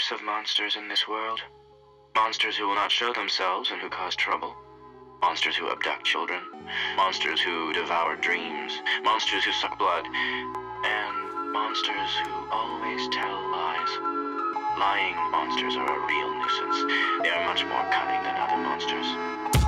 Types of monsters in this world. Monsters who will not show themselves and who cause trouble. Monsters who abduct children. Monsters who devour dreams. Monsters who suck blood. And monsters who always tell lies. Lying monsters are a real nuisance. They are much more cunning than other monsters.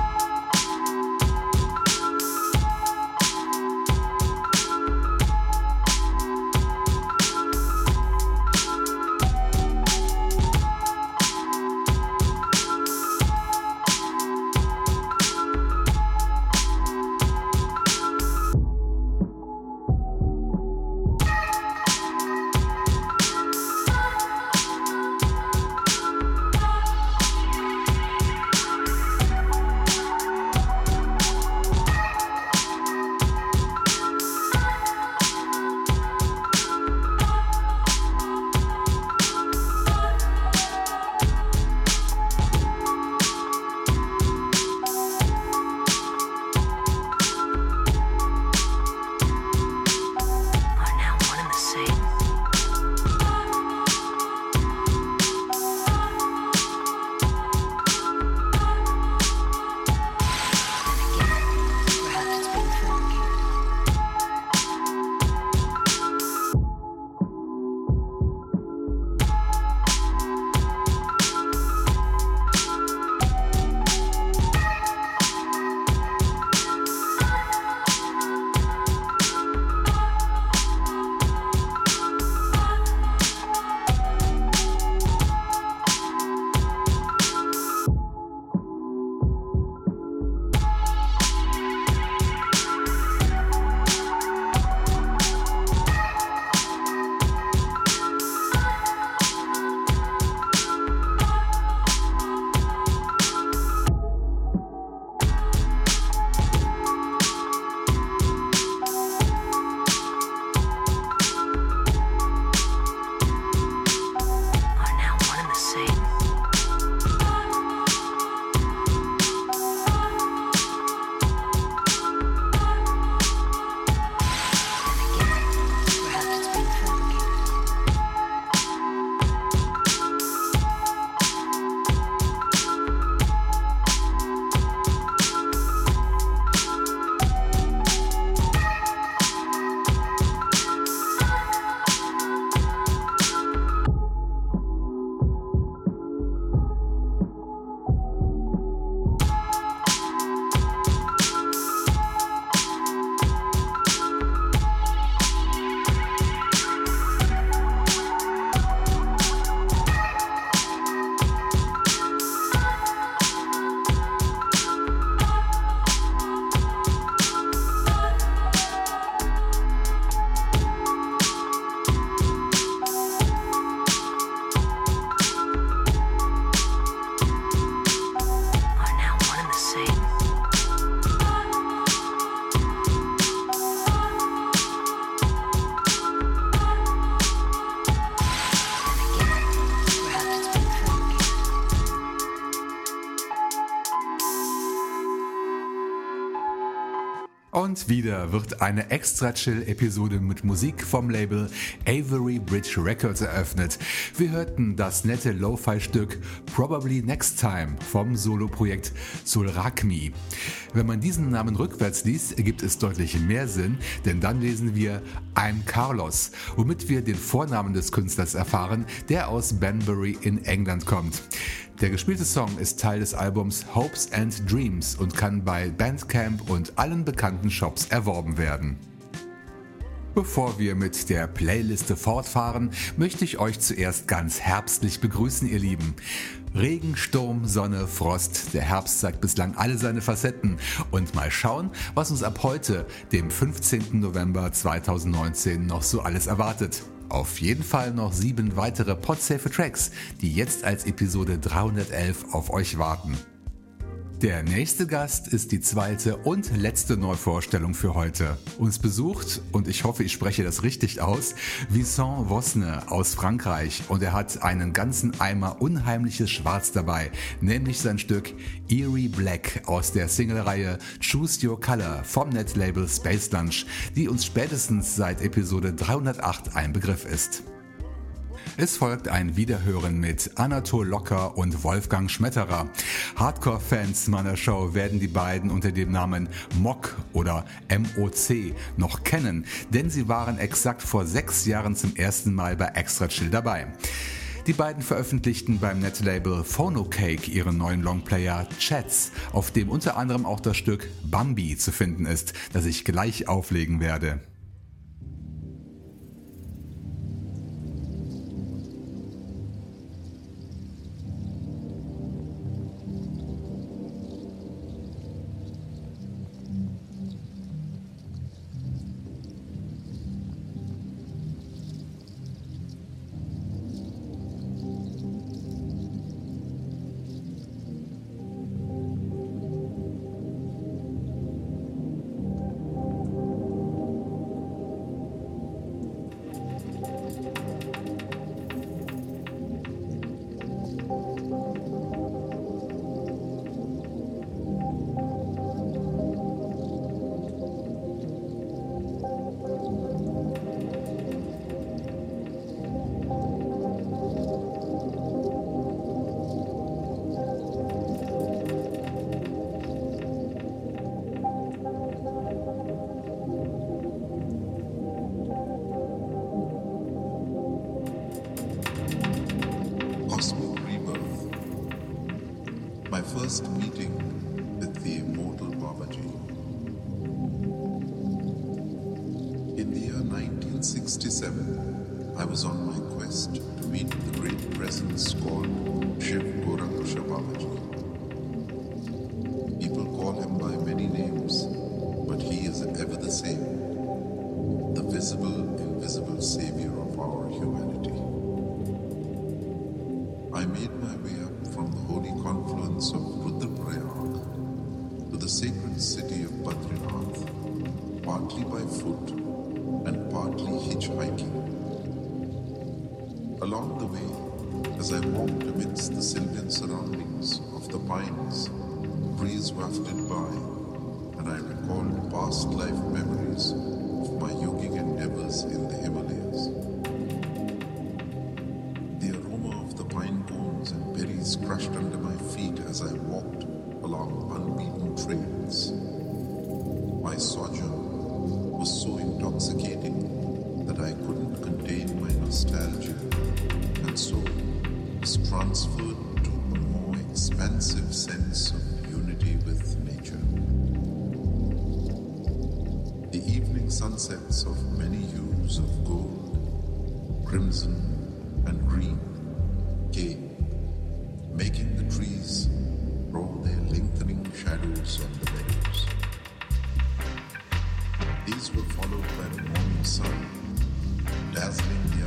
Und wieder wird eine extra Chill-Episode mit Musik vom Label Avery Bridge Records eröffnet. Wir hörten das nette Lo-Fi-Stück Probably Next Time vom Soloprojekt Solrakmi. Wenn man diesen Namen rückwärts liest, ergibt es deutlich mehr Sinn, denn dann lesen wir I'm Carlos, womit wir den Vornamen des Künstlers erfahren, der aus Banbury in England kommt. Der gespielte Song ist Teil des Albums Hopes and Dreams und kann bei Bandcamp und allen bekannten Shops erworben werden. Bevor wir mit der Playliste fortfahren, möchte ich euch zuerst ganz herbstlich begrüßen, ihr Lieben. Regen, Sturm, Sonne, Frost, der Herbst zeigt bislang alle seine Facetten. Und mal schauen, was uns ab heute, dem 15. November 2019, noch so alles erwartet. Auf jeden Fall noch sieben weitere Podsafe Tracks, die jetzt als Episode 311 auf euch warten. Der nächste Gast ist die zweite und letzte Neuvorstellung für heute. Uns besucht, und ich hoffe, ich spreche das richtig aus, Vincent Vosne aus Frankreich und er hat einen ganzen Eimer unheimliches Schwarz dabei, nämlich sein Stück Eerie Black aus der Single-Reihe Choose Your Color vom Netlabel Space Lunch, die uns spätestens seit Episode 308 ein Begriff ist. Es folgt ein Wiederhören mit Anatol Locker und Wolfgang Schmetterer. Hardcore-Fans meiner Show werden die beiden unter dem Namen Mock oder MOC noch kennen, denn sie waren exakt vor sechs Jahren zum ersten Mal bei Extra Chill dabei. Die beiden veröffentlichten beim Netlabel Phonocake ihren neuen Longplayer Chats, auf dem unter anderem auch das Stück Bambi zu finden ist, das ich gleich auflegen werde. shadows on the meadows. These were followed by the morning sun, dazzling the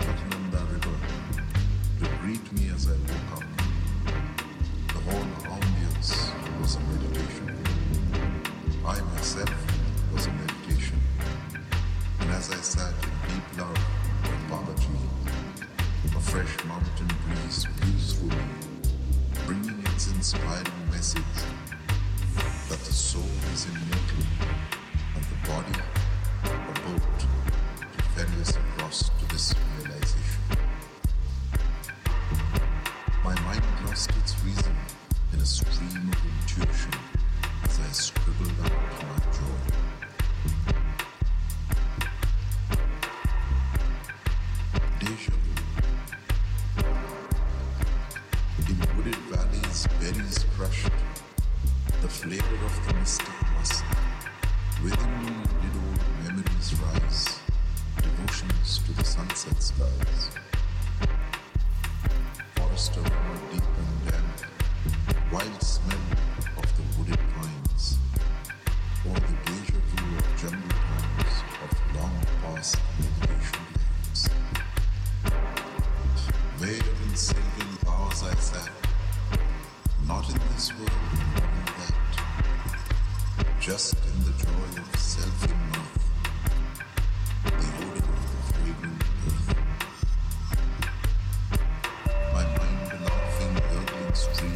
street,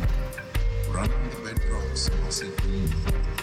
running the bedrocks as it.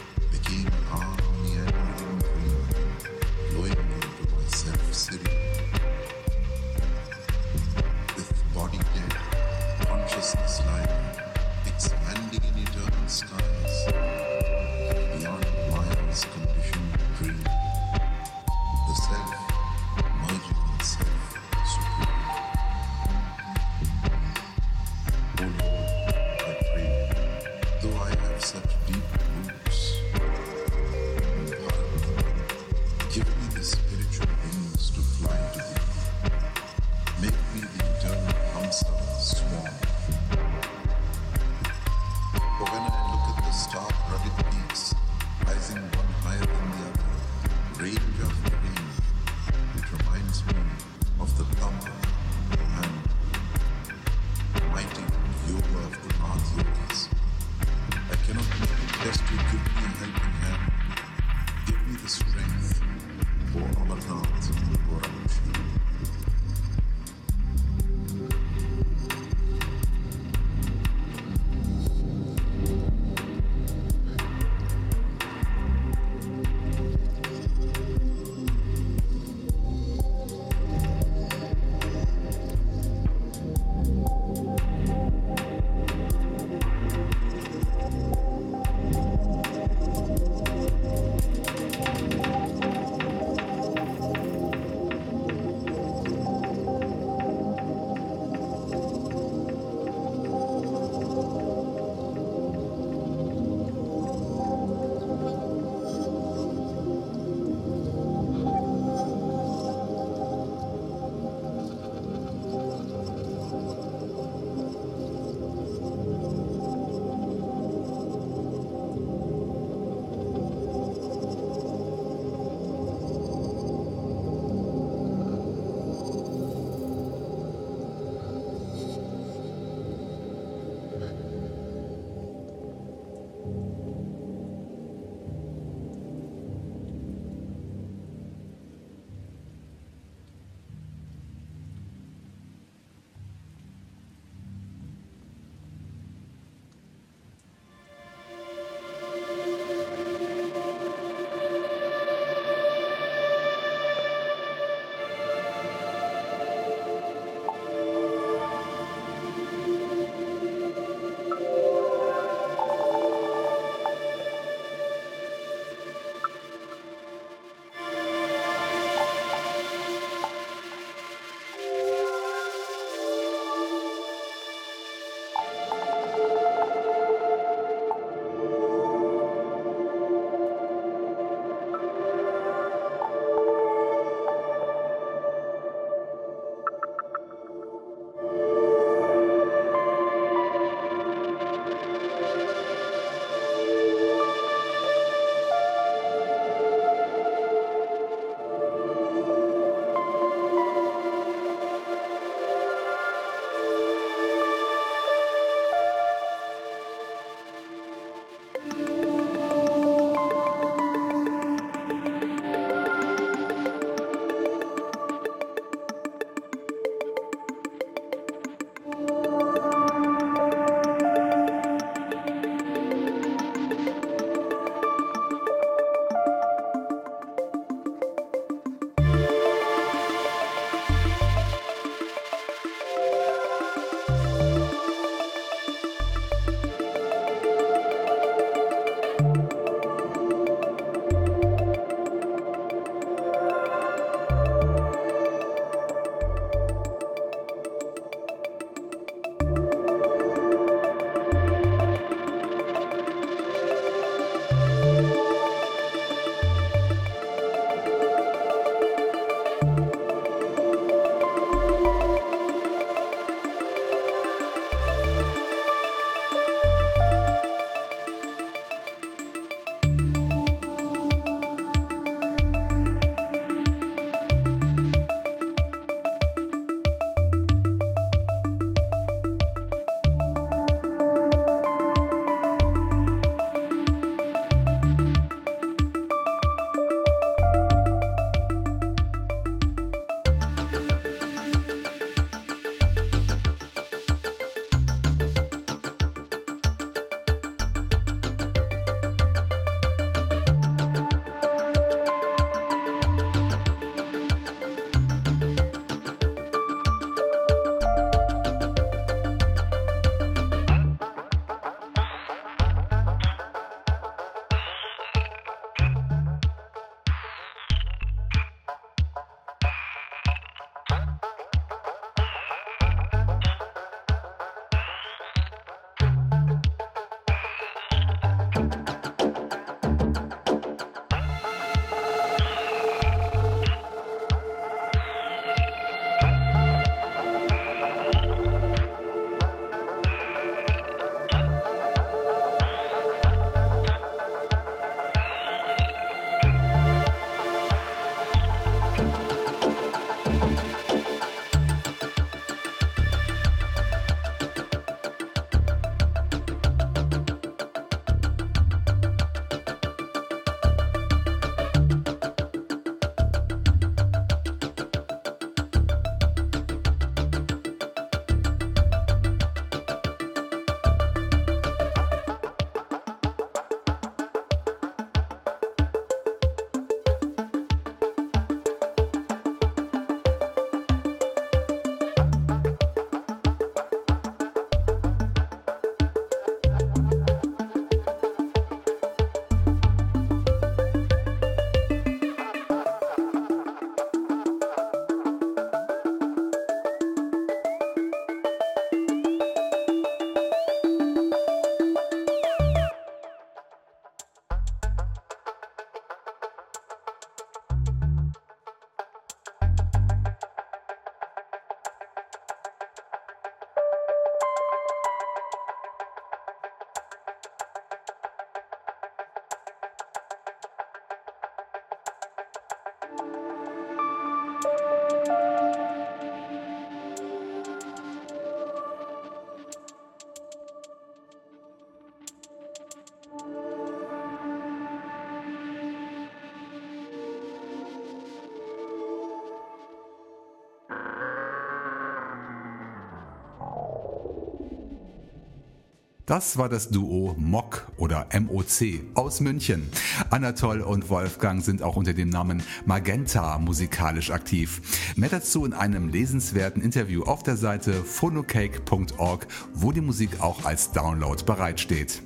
Das war das Duo MOC oder MOC aus München. Anatol und Wolfgang sind auch unter dem Namen Magenta musikalisch aktiv. Mehr dazu in einem lesenswerten Interview auf der Seite phonocake.org, wo die Musik auch als Download bereitsteht.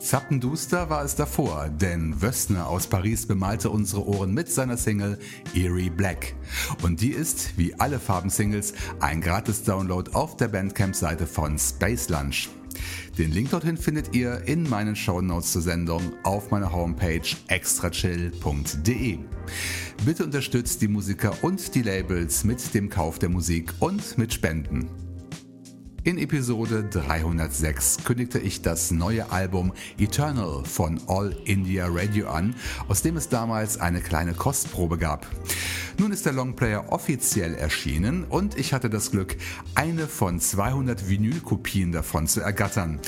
Zappenduster war es davor, denn Wössner aus Paris bemalte unsere Ohren mit seiner Single Eerie Black. Und die ist, wie alle Farben-Singles, ein Gratis-Download auf der Bandcamp-Seite von Space Lunch. Den Link dorthin findet ihr in meinen Shownotes zur Sendung auf meiner Homepage extrachill.de. Bitte unterstützt die Musiker und die Labels mit dem Kauf der Musik und mit Spenden. In Episode 306 kündigte ich das neue Album Eternal von All India Radio an, aus dem es damals eine kleine Kostprobe gab. Nun ist der Longplayer offiziell erschienen und ich hatte das Glück, eine von 200 Vinylkopien davon zu ergattern.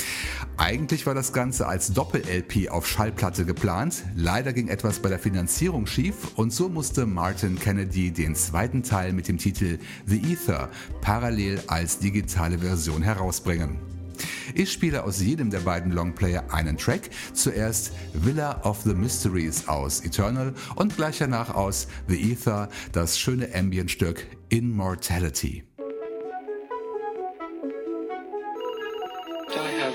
Eigentlich war das Ganze als Doppel-LP auf Schallplatte geplant, leider ging etwas bei der Finanzierung schief und so musste Martin Kennedy den zweiten Teil mit dem Titel The Ether parallel als digitale Version herausbringen. Ich spiele aus jedem der beiden Longplayer einen Track, zuerst Villa of the Mysteries aus Eternal und gleich danach aus The Ether, das schöne Ambient-Stück Immortality. I have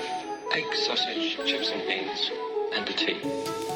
egg, sausage, chips and beans, and a tea?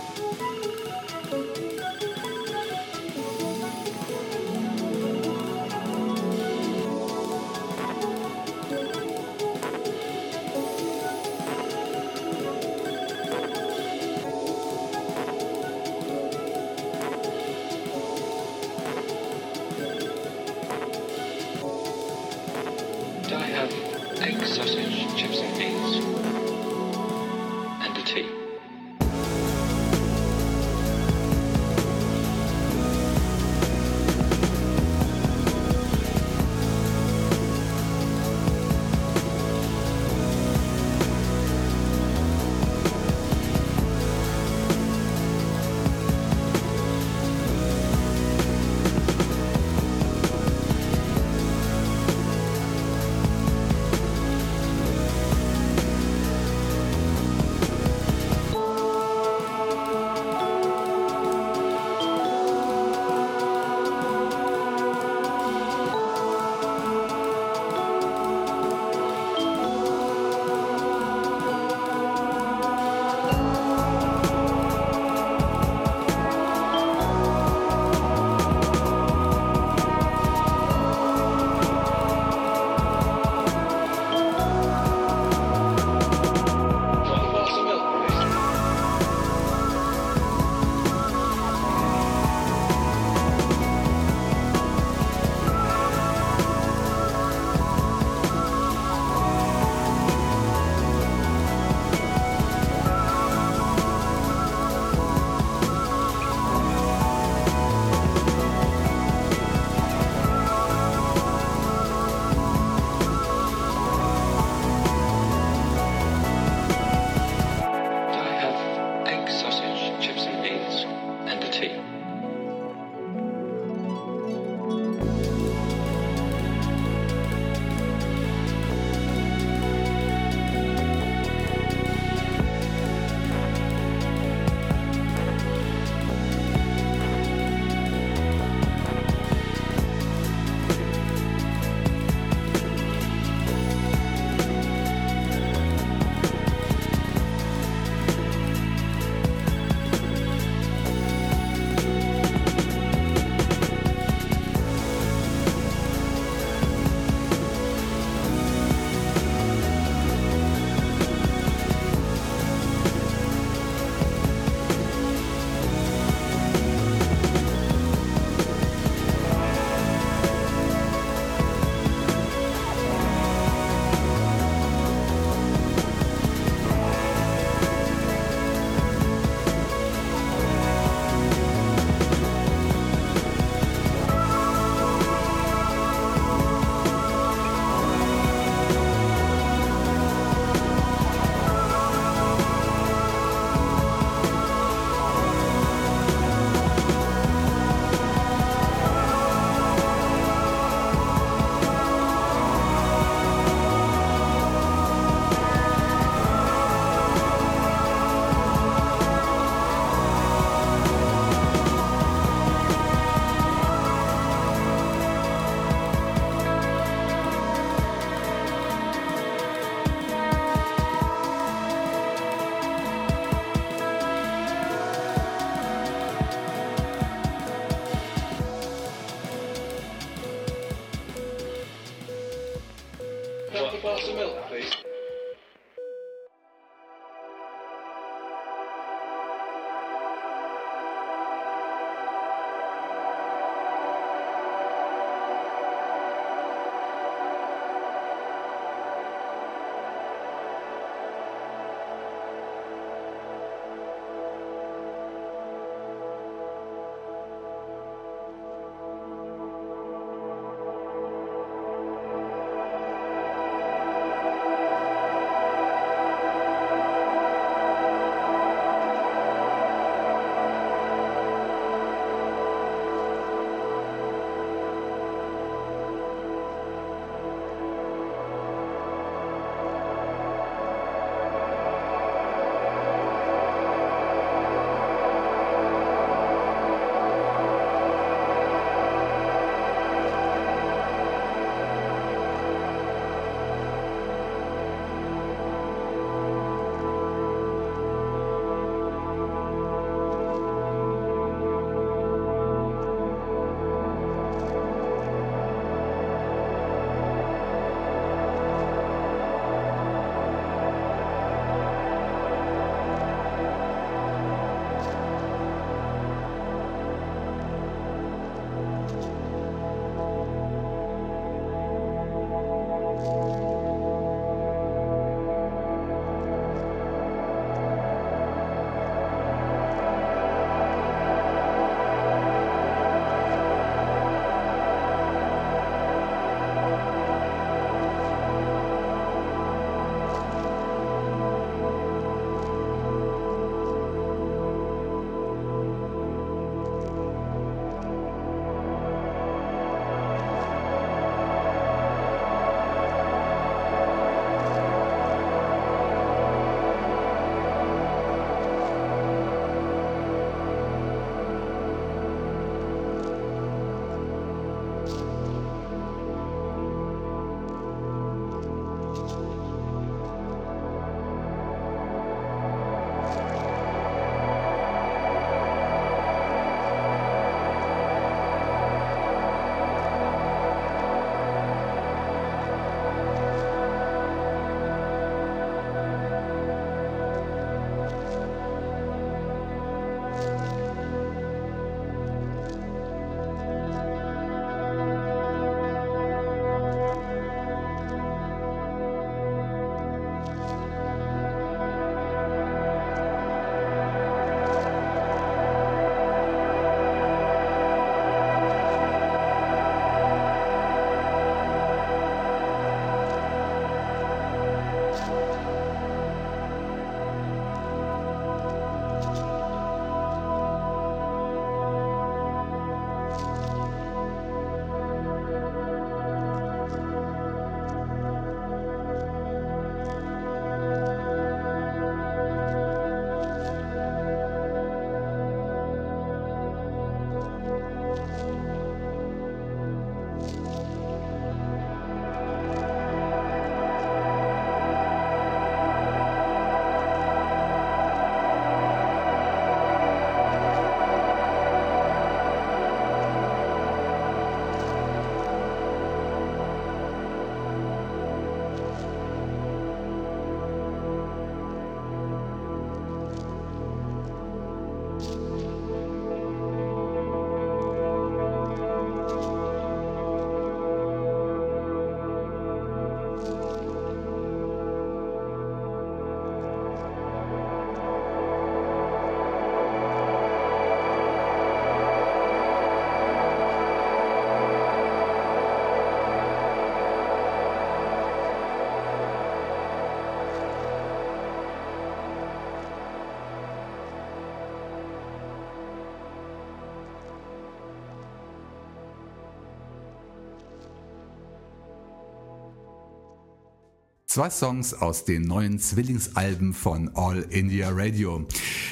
Zwei Songs aus den neuen Zwillingsalben von All India Radio.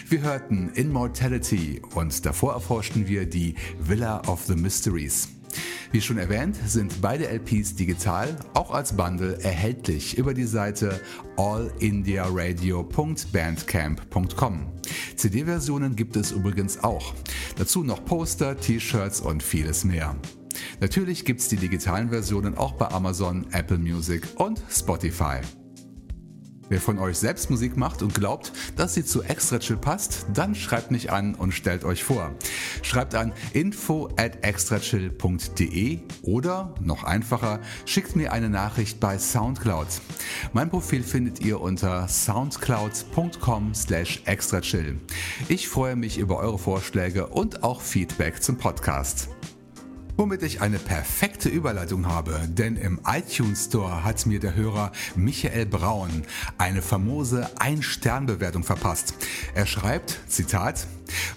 Wir hörten Immortality und davor erforschten wir die Villa of the Mysteries. Wie schon erwähnt, sind beide LPs digital, auch als Bundle erhältlich über die Seite allindiaradio.bandcamp.com. CD-Versionen gibt es übrigens auch. Dazu noch Poster, T-Shirts und vieles mehr. Natürlich gibt's die digitalen Versionen auch bei Amazon, Apple Music und Spotify. Wer von euch selbst Musik macht und glaubt, dass sie zu Extra Chill passt, dann schreibt mich an und stellt euch vor. Schreibt an info at extrachill.de oder noch einfacher, schickt mir eine Nachricht bei Soundcloud. Mein Profil findet ihr unter soundcloud.com slash extrachill. Ich freue mich über eure Vorschläge und auch Feedback zum Podcast. Womit ich eine perfekte Überleitung habe, denn im iTunes Store hat mir der Hörer Michael Braun eine famose Ein-Stern-Bewertung verpasst. Er schreibt, Zitat,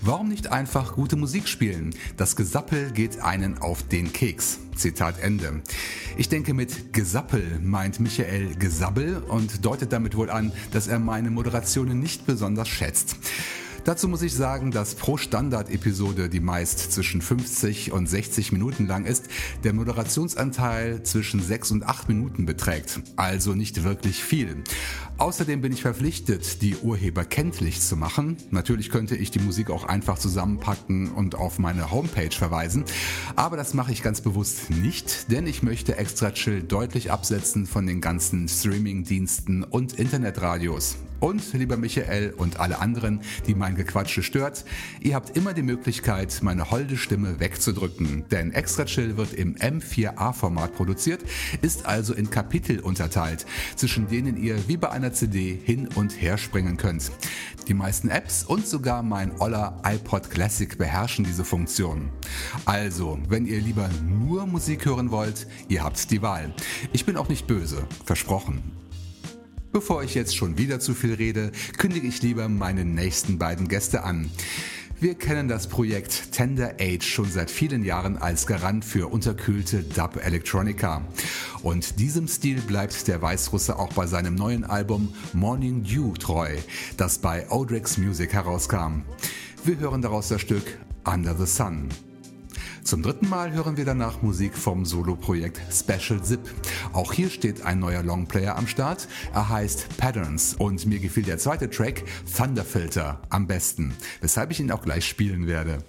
Warum nicht einfach gute Musik spielen? Das Gesappel geht einen auf den Keks. Zitat Ende. Ich denke, mit Gesappel meint Michael Gesabbel und deutet damit wohl an, dass er meine Moderationen nicht besonders schätzt. Dazu muss ich sagen, dass pro Standard-Episode, die meist zwischen 50 und 60 Minuten lang ist, der Moderationsanteil zwischen 6 und 8 Minuten beträgt. Also nicht wirklich viel. Außerdem bin ich verpflichtet, die Urheber kenntlich zu machen. Natürlich könnte ich die Musik auch einfach zusammenpacken und auf meine Homepage verweisen. Aber das mache ich ganz bewusst nicht, denn ich möchte Extra Chill deutlich absetzen von den ganzen Streaming-Diensten und Internetradios. Und lieber Michael und alle anderen, die mein Gequatsche stört, ihr habt immer die Möglichkeit, meine holde Stimme wegzudrücken. Denn Extra Chill wird im M4A-Format produziert, ist also in Kapitel unterteilt, zwischen denen ihr wie bei einer CD hin und her springen könnt. Die meisten Apps und sogar mein Oller iPod Classic beherrschen diese Funktion. Also, wenn ihr lieber nur Musik hören wollt, ihr habt die Wahl. Ich bin auch nicht böse, versprochen. Bevor ich jetzt schon wieder zu viel rede, kündige ich lieber meine nächsten beiden Gäste an. Wir kennen das Projekt Tender Age schon seit vielen Jahren als Garant für unterkühlte Dub Electronica. Und diesem Stil bleibt der Weißrusse auch bei seinem neuen Album Morning Dew treu, das bei Odrex Music herauskam. Wir hören daraus das Stück Under the Sun. Zum dritten Mal hören wir danach Musik vom Soloprojekt Special Zip. Auch hier steht ein neuer Longplayer am Start. Er heißt Patterns und mir gefiel der zweite Track Thunderfilter am besten, weshalb ich ihn auch gleich spielen werde.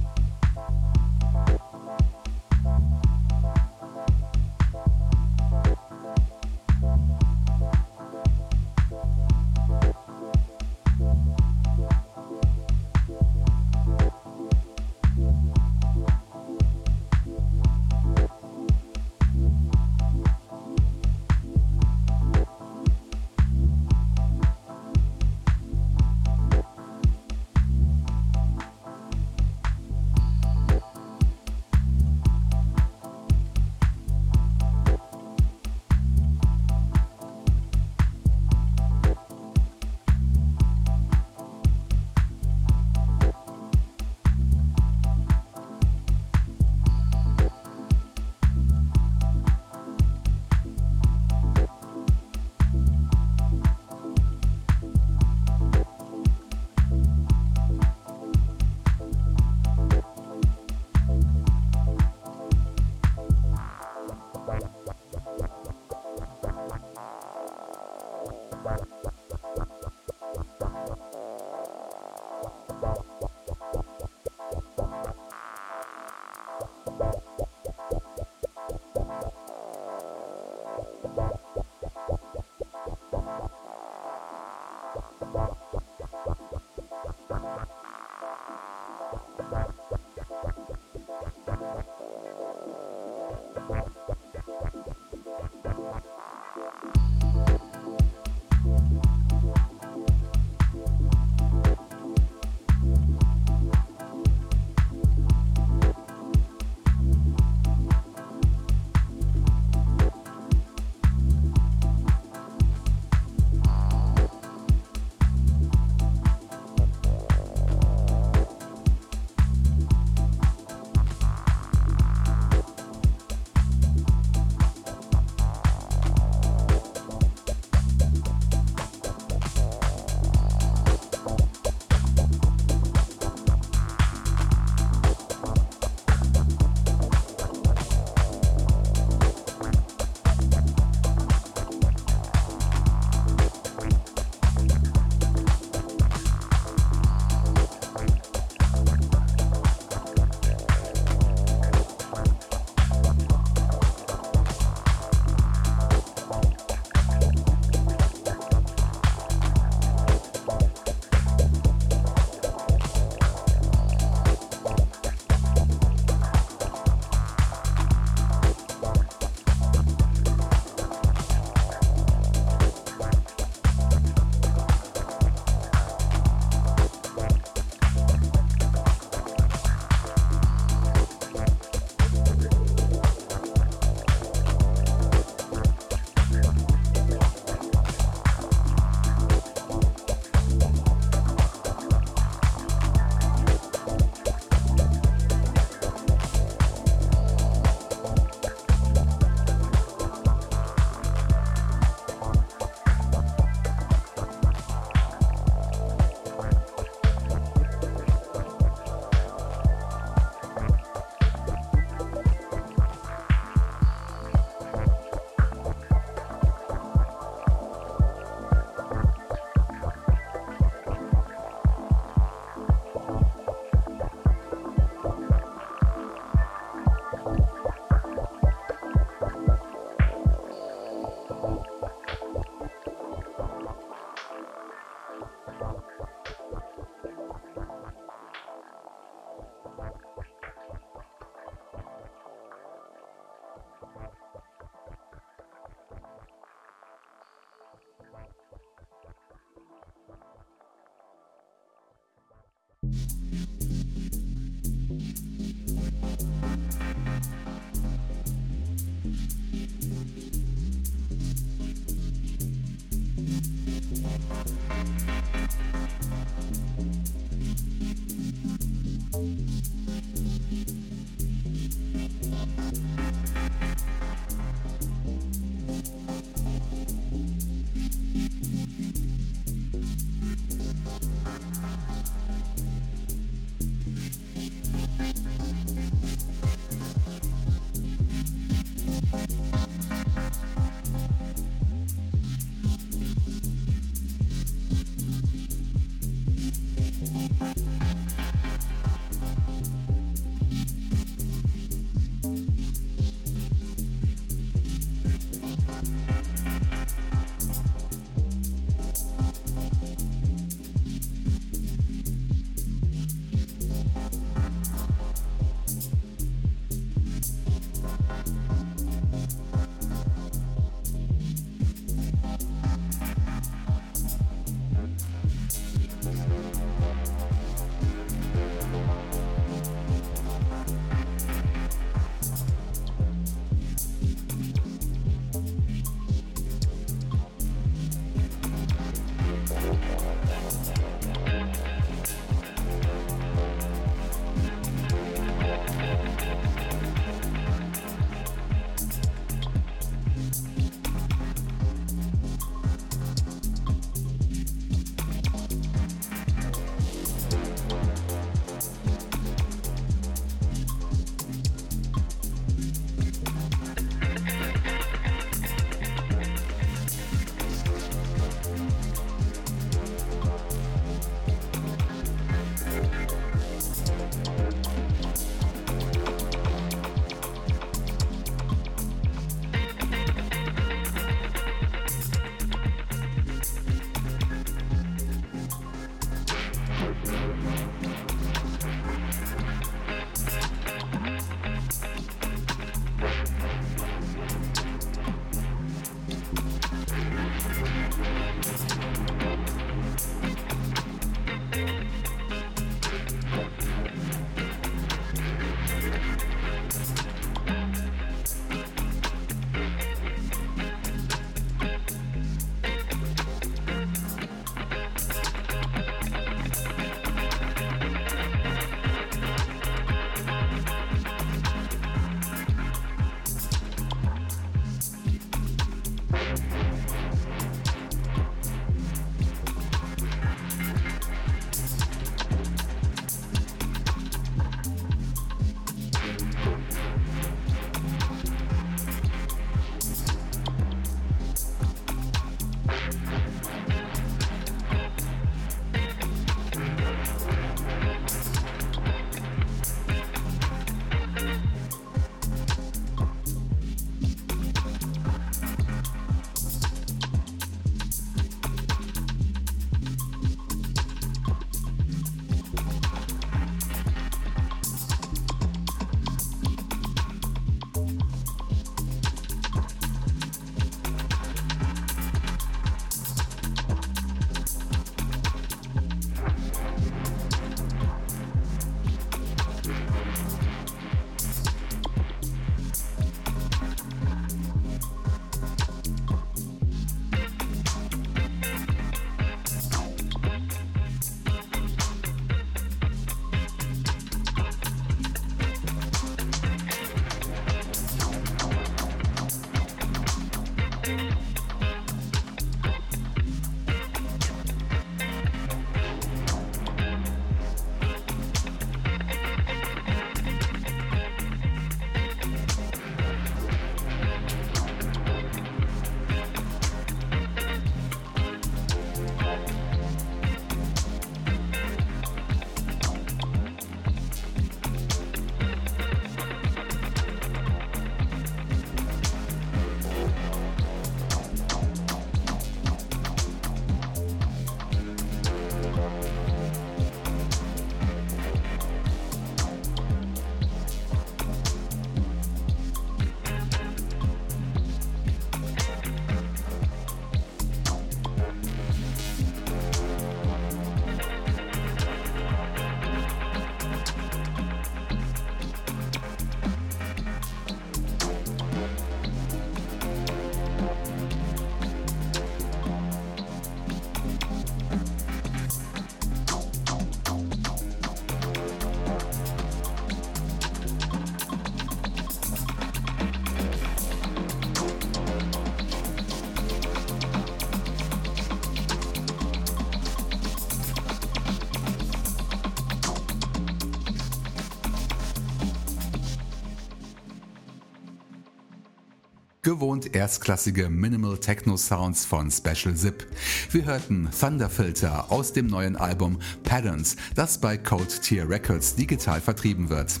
Gewohnt erstklassige Minimal Techno Sounds von Special Zip. Wir hörten Thunderfilter aus dem neuen Album Patterns, das bei Code Tier Records digital vertrieben wird.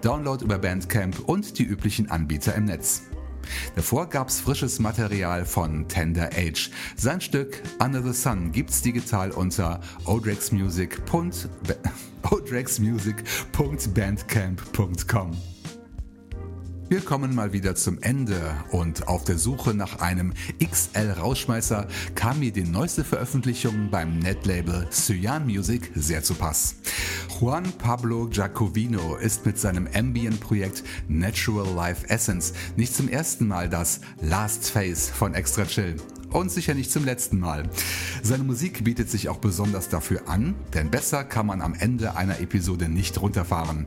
Download über Bandcamp und die üblichen Anbieter im Netz. Davor gab's frisches Material von Tender Age. Sein Stück Under the Sun gibt's digital unter odrexmusic.bandcamp.com. Wir kommen mal wieder zum Ende und auf der Suche nach einem XL-Rausschmeißer kam mir die neueste Veröffentlichung beim Netlabel Cyan Music sehr zu Pass. Juan Pablo Giacovino ist mit seinem Ambient-Projekt Natural Life Essence nicht zum ersten Mal das Last Face von Extra Chill und sicher nicht zum letzten Mal. Seine Musik bietet sich auch besonders dafür an, denn besser kann man am Ende einer Episode nicht runterfahren.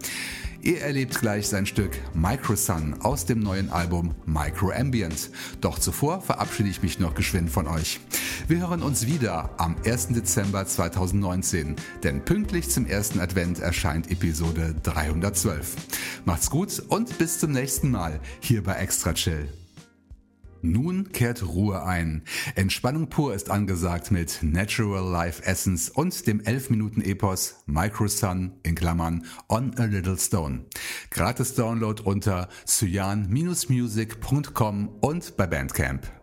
Ihr erlebt gleich sein Stück Micro Sun aus dem neuen Album Micro Ambient. Doch zuvor verabschiede ich mich noch geschwind von euch. Wir hören uns wieder am 1. Dezember 2019, denn pünktlich zum ersten Advent erscheint Episode 312. Macht's gut und bis zum nächsten Mal hier bei Extra Chill. Nun kehrt Ruhe ein. Entspannung pur ist angesagt mit Natural Life Essence und dem 11 Minuten Epos Micro Sun in Klammern On a Little Stone. Gratis Download unter cyan-music.com und bei Bandcamp.